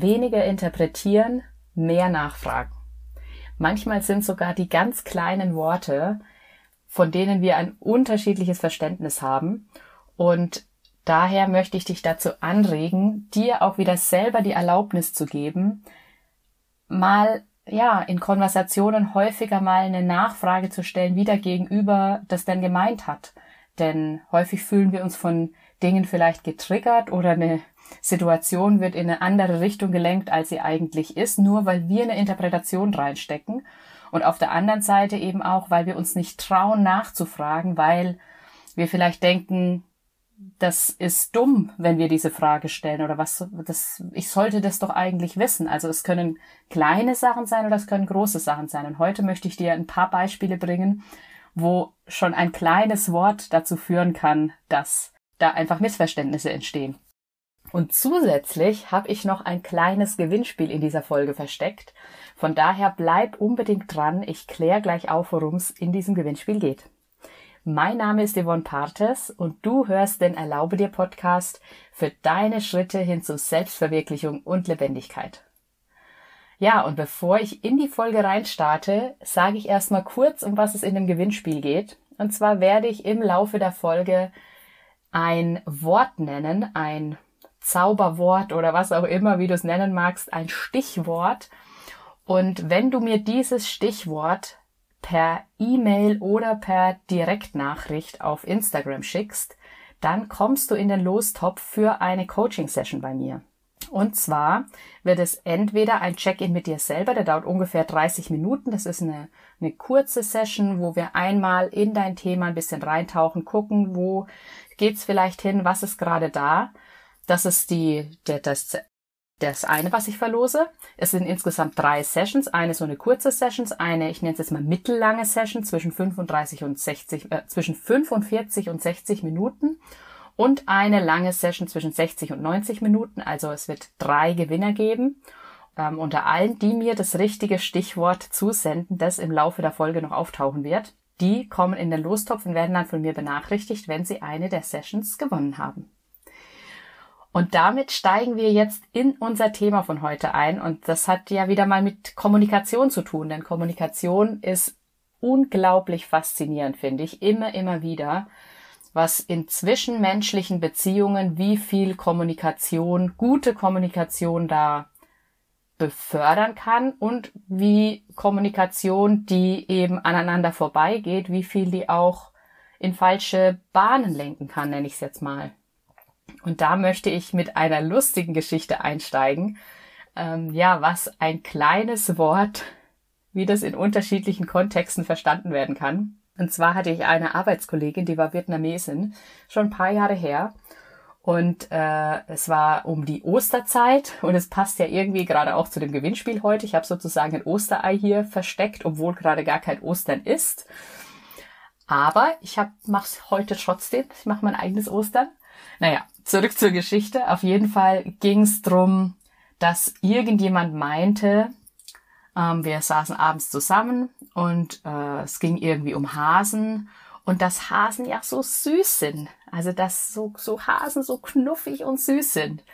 weniger interpretieren, mehr nachfragen. Manchmal sind sogar die ganz kleinen Worte, von denen wir ein unterschiedliches Verständnis haben. Und daher möchte ich dich dazu anregen, dir auch wieder selber die Erlaubnis zu geben, mal ja, in Konversationen häufiger mal eine Nachfrage zu stellen, wie der Gegenüber das denn gemeint hat. Denn häufig fühlen wir uns von Dingen vielleicht getriggert oder eine Situation wird in eine andere Richtung gelenkt, als sie eigentlich ist, nur weil wir eine Interpretation reinstecken. Und auf der anderen Seite eben auch, weil wir uns nicht trauen nachzufragen, weil wir vielleicht denken, das ist dumm, wenn wir diese Frage stellen oder was, das, ich sollte das doch eigentlich wissen. Also es können kleine Sachen sein oder es können große Sachen sein. Und heute möchte ich dir ein paar Beispiele bringen, wo schon ein kleines Wort dazu führen kann, dass da einfach Missverständnisse entstehen. Und zusätzlich habe ich noch ein kleines Gewinnspiel in dieser Folge versteckt. Von daher bleib unbedingt dran. Ich kläre gleich auf, worum es in diesem Gewinnspiel geht. Mein Name ist Yvonne Partes und du hörst den Erlaube dir Podcast für deine Schritte hin zu Selbstverwirklichung und Lebendigkeit. Ja, und bevor ich in die Folge reinstarte, sage ich erstmal kurz, um was es in dem Gewinnspiel geht. Und zwar werde ich im Laufe der Folge ein Wort nennen, ein Zauberwort oder was auch immer, wie du es nennen magst, ein Stichwort. Und wenn du mir dieses Stichwort per E-Mail oder per Direktnachricht auf Instagram schickst, dann kommst du in den Lostopf für eine Coaching-Session bei mir. Und zwar wird es entweder ein Check-in mit dir selber, der dauert ungefähr 30 Minuten. Das ist eine, eine kurze Session, wo wir einmal in dein Thema ein bisschen reintauchen, gucken, wo geht's vielleicht hin, was ist gerade da. Das ist die, der, das das eine, was ich verlose. Es sind insgesamt drei Sessions. Eine so eine kurze Sessions, eine, ich nenne es jetzt mal mittellange Session zwischen 35 und 60, äh, zwischen 45 und 60 Minuten und eine lange Session zwischen 60 und 90 Minuten. Also es wird drei Gewinner geben. Ähm, unter allen, die mir das richtige Stichwort zusenden, das im Laufe der Folge noch auftauchen wird. Die kommen in den Lostopf und werden dann von mir benachrichtigt, wenn sie eine der Sessions gewonnen haben. Und damit steigen wir jetzt in unser Thema von heute ein. Und das hat ja wieder mal mit Kommunikation zu tun, denn Kommunikation ist unglaublich faszinierend, finde ich, immer, immer wieder, was in zwischenmenschlichen Beziehungen, wie viel Kommunikation, gute Kommunikation da befördern kann und wie Kommunikation, die eben aneinander vorbeigeht, wie viel die auch in falsche Bahnen lenken kann, nenne ich es jetzt mal. Und da möchte ich mit einer lustigen Geschichte einsteigen. Ähm, ja, was ein kleines Wort, wie das in unterschiedlichen Kontexten verstanden werden kann. Und zwar hatte ich eine Arbeitskollegin, die war Vietnamesin, schon ein paar Jahre her. Und äh, es war um die Osterzeit und es passt ja irgendwie gerade auch zu dem Gewinnspiel heute. Ich habe sozusagen ein Osterei hier versteckt, obwohl gerade gar kein Ostern ist. Aber ich hab, mach's heute trotzdem. Ich mache mein eigenes Ostern. Naja, zurück zur Geschichte. Auf jeden Fall ging es drum, dass irgendjemand meinte, ähm, wir saßen abends zusammen und äh, es ging irgendwie um Hasen und dass Hasen ja so süß sind. Also dass so, so Hasen so knuffig und süß sind.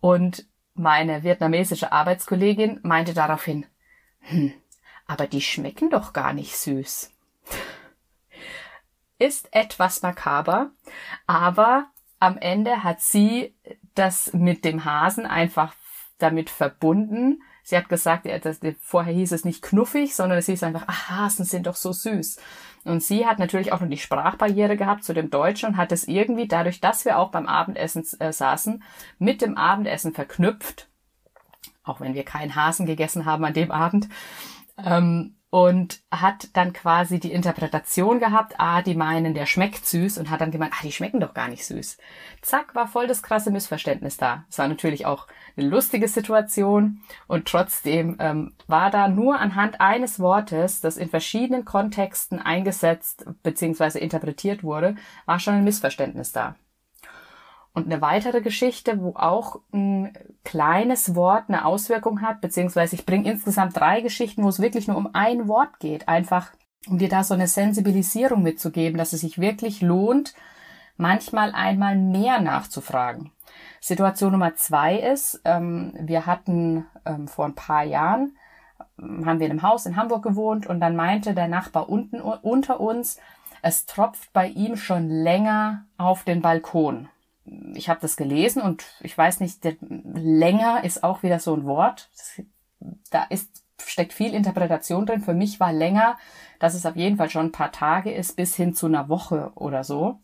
Und meine vietnamesische Arbeitskollegin meinte daraufhin, hm, aber die schmecken doch gar nicht süß. Ist etwas makaber, aber am Ende hat sie das mit dem Hasen einfach damit verbunden. Sie hat gesagt, ja, das, vorher hieß es nicht knuffig, sondern es hieß einfach, ach, Hasen sind doch so süß. Und sie hat natürlich auch noch die Sprachbarriere gehabt zu dem Deutschen und hat es irgendwie dadurch, dass wir auch beim Abendessen äh, saßen, mit dem Abendessen verknüpft. Auch wenn wir keinen Hasen gegessen haben an dem Abend. Ähm, und hat dann quasi die Interpretation gehabt, ah, die meinen, der schmeckt süß und hat dann gemeint, ah, die schmecken doch gar nicht süß. Zack, war voll das krasse Missverständnis da. Es war natürlich auch eine lustige Situation und trotzdem ähm, war da nur anhand eines Wortes, das in verschiedenen Kontexten eingesetzt bzw. interpretiert wurde, war schon ein Missverständnis da. Und eine weitere Geschichte, wo auch ein kleines Wort eine Auswirkung hat, beziehungsweise ich bringe insgesamt drei Geschichten, wo es wirklich nur um ein Wort geht, einfach um dir da so eine Sensibilisierung mitzugeben, dass es sich wirklich lohnt, manchmal einmal mehr nachzufragen. Situation Nummer zwei ist, ähm, wir hatten ähm, vor ein paar Jahren, ähm, haben wir in einem Haus in Hamburg gewohnt und dann meinte der Nachbar unten unter uns, es tropft bei ihm schon länger auf den Balkon. Ich habe das gelesen und ich weiß nicht, länger ist auch wieder so ein Wort. Da ist steckt viel Interpretation drin. Für mich war länger, dass es auf jeden Fall schon ein paar Tage ist, bis hin zu einer Woche oder so.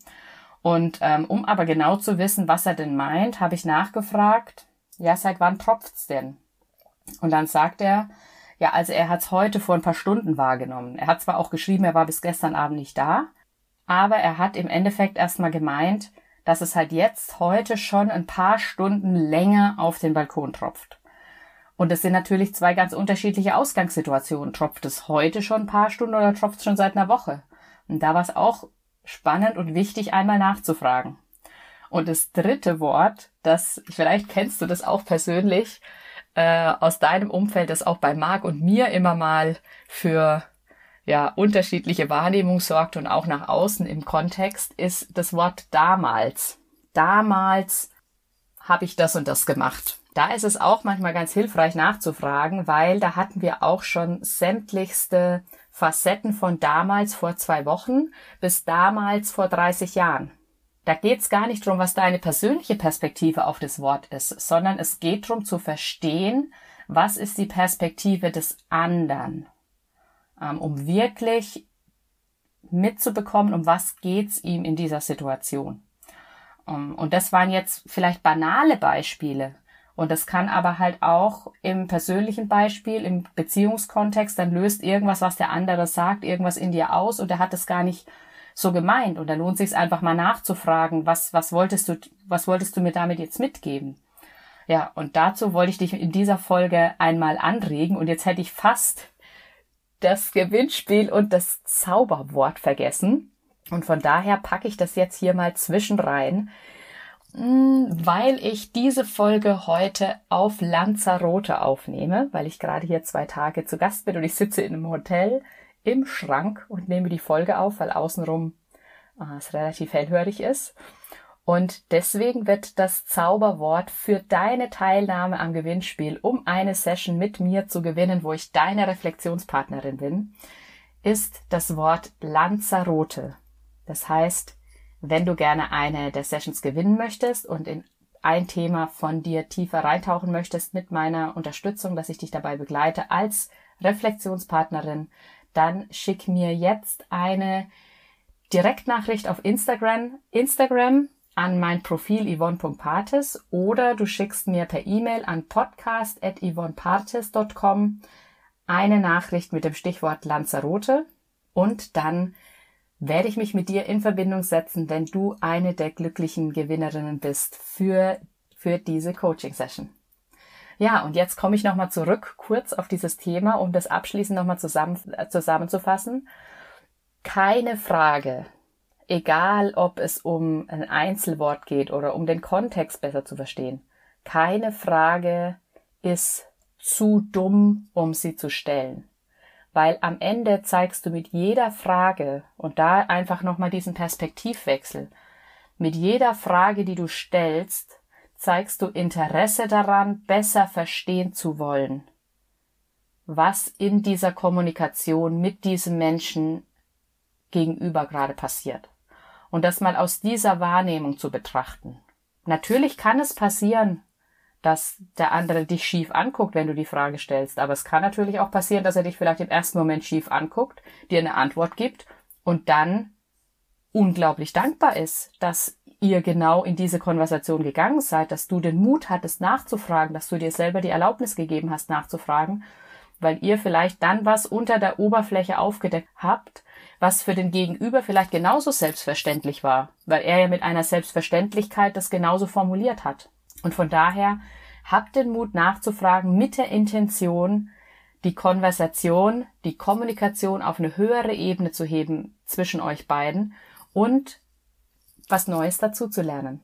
Und ähm, um aber genau zu wissen, was er denn meint, habe ich nachgefragt, ja, seit wann tropft's denn? Und dann sagt er, ja, also er hat's heute vor ein paar Stunden wahrgenommen. Er hat zwar auch geschrieben, er war bis gestern Abend nicht da, aber er hat im Endeffekt erstmal gemeint, dass es halt jetzt heute schon ein paar Stunden länger auf den Balkon tropft. Und es sind natürlich zwei ganz unterschiedliche Ausgangssituationen. Tropft es heute schon ein paar Stunden oder tropft es schon seit einer Woche? Und da war es auch spannend und wichtig, einmal nachzufragen. Und das dritte Wort, das, vielleicht kennst du das auch persönlich, äh, aus deinem Umfeld, das auch bei Marc und mir immer mal für ja, unterschiedliche Wahrnehmung sorgt und auch nach außen im Kontext, ist das Wort damals. Damals habe ich das und das gemacht. Da ist es auch manchmal ganz hilfreich nachzufragen, weil da hatten wir auch schon sämtlichste Facetten von damals vor zwei Wochen bis damals vor 30 Jahren. Da geht's gar nicht drum, was deine persönliche Perspektive auf das Wort ist, sondern es geht drum zu verstehen, was ist die Perspektive des anderen, um wirklich mitzubekommen, um was geht's ihm in dieser Situation. Ähm, und das waren jetzt vielleicht banale Beispiele, und das kann aber halt auch im persönlichen Beispiel, im Beziehungskontext, dann löst irgendwas, was der andere sagt, irgendwas in dir aus und er hat es gar nicht so gemeint. Und da lohnt sich einfach mal nachzufragen, was, was wolltest du, was wolltest du mir damit jetzt mitgeben? Ja, und dazu wollte ich dich in dieser Folge einmal anregen und jetzt hätte ich fast das Gewinnspiel und das Zauberwort vergessen. Und von daher packe ich das jetzt hier mal zwischen rein. Hm, weil ich diese Folge heute auf Lanzarote aufnehme, weil ich gerade hier zwei Tage zu Gast bin und ich sitze in einem Hotel im Schrank und nehme die Folge auf, weil außenrum äh, es relativ hellhörig ist. Und deswegen wird das Zauberwort für deine Teilnahme am Gewinnspiel, um eine Session mit mir zu gewinnen, wo ich deine Reflexionspartnerin bin, ist das Wort Lanzarote. Das heißt, wenn du gerne eine der Sessions gewinnen möchtest und in ein Thema von dir tiefer reintauchen möchtest mit meiner Unterstützung, dass ich dich dabei begleite als Reflexionspartnerin, dann schick mir jetzt eine Direktnachricht auf Instagram, Instagram an mein Profil yvonne.partes oder du schickst mir per E-Mail an podcast.yvonnepartes.com eine Nachricht mit dem Stichwort Lanzarote und dann werde ich mich mit dir in Verbindung setzen, wenn du eine der glücklichen Gewinnerinnen bist für, für diese Coaching-Session. Ja, und jetzt komme ich nochmal zurück, kurz auf dieses Thema, um das abschließend nochmal zusammen, äh, zusammenzufassen. Keine Frage, egal ob es um ein Einzelwort geht oder um den Kontext besser zu verstehen, keine Frage ist zu dumm, um sie zu stellen weil am Ende zeigst du mit jeder Frage und da einfach nochmal diesen Perspektivwechsel. Mit jeder Frage, die du stellst, zeigst du Interesse daran, besser verstehen zu wollen, was in dieser Kommunikation mit diesem Menschen gegenüber gerade passiert. Und das mal aus dieser Wahrnehmung zu betrachten. Natürlich kann es passieren, dass der andere dich schief anguckt, wenn du die Frage stellst. Aber es kann natürlich auch passieren, dass er dich vielleicht im ersten Moment schief anguckt, dir eine Antwort gibt und dann unglaublich dankbar ist, dass ihr genau in diese Konversation gegangen seid, dass du den Mut hattest nachzufragen, dass du dir selber die Erlaubnis gegeben hast nachzufragen, weil ihr vielleicht dann was unter der Oberfläche aufgedeckt habt, was für den Gegenüber vielleicht genauso selbstverständlich war, weil er ja mit einer Selbstverständlichkeit das genauso formuliert hat. Und von daher habt den Mut nachzufragen mit der Intention, die Konversation, die Kommunikation auf eine höhere Ebene zu heben zwischen euch beiden und was Neues dazu zu lernen.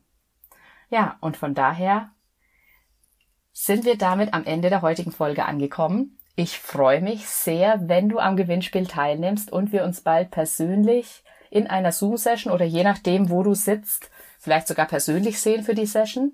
Ja, und von daher sind wir damit am Ende der heutigen Folge angekommen. Ich freue mich sehr, wenn du am Gewinnspiel teilnimmst und wir uns bald persönlich in einer Zoom-Session oder je nachdem, wo du sitzt, vielleicht sogar persönlich sehen für die Session.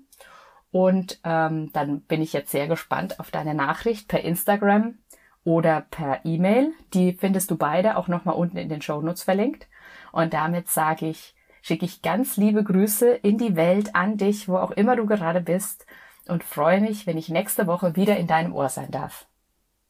Und ähm, dann bin ich jetzt sehr gespannt auf deine Nachricht per Instagram oder per E-Mail. Die findest du beide auch nochmal unten in den Show Notes verlinkt. Und damit sage ich, schicke ich ganz liebe Grüße in die Welt an dich, wo auch immer du gerade bist und freue mich, wenn ich nächste Woche wieder in deinem Ohr sein darf.